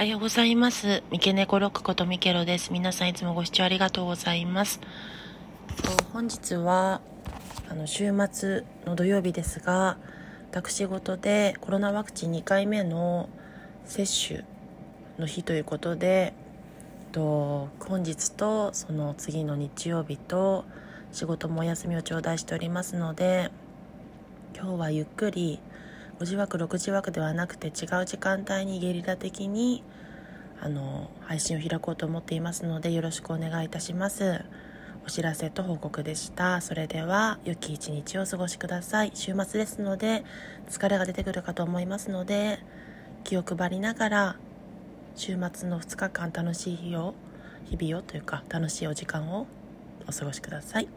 おはようございます。三毛猫ロックことミケロです。皆さんいつもご視聴ありがとうございます。本日はあの週末の土曜日ですが、私事でコロナワクチン2回目の接種の日ということで、と本日とその次の日曜日と仕事もお休みを頂戴しておりますので、今日はゆっくり5時枠6時枠ではなくて違う時間帯にゲリラ的にあの配信を開こうと思っていますのでよろしくお願いいたします。お知らせと報告でした。それでは良き一日をお過ごしください。週末ですので疲れが出てくるかと思いますので気を配りながら週末の2日間楽しい日を日々をというか楽しいお時間をお過ごしください。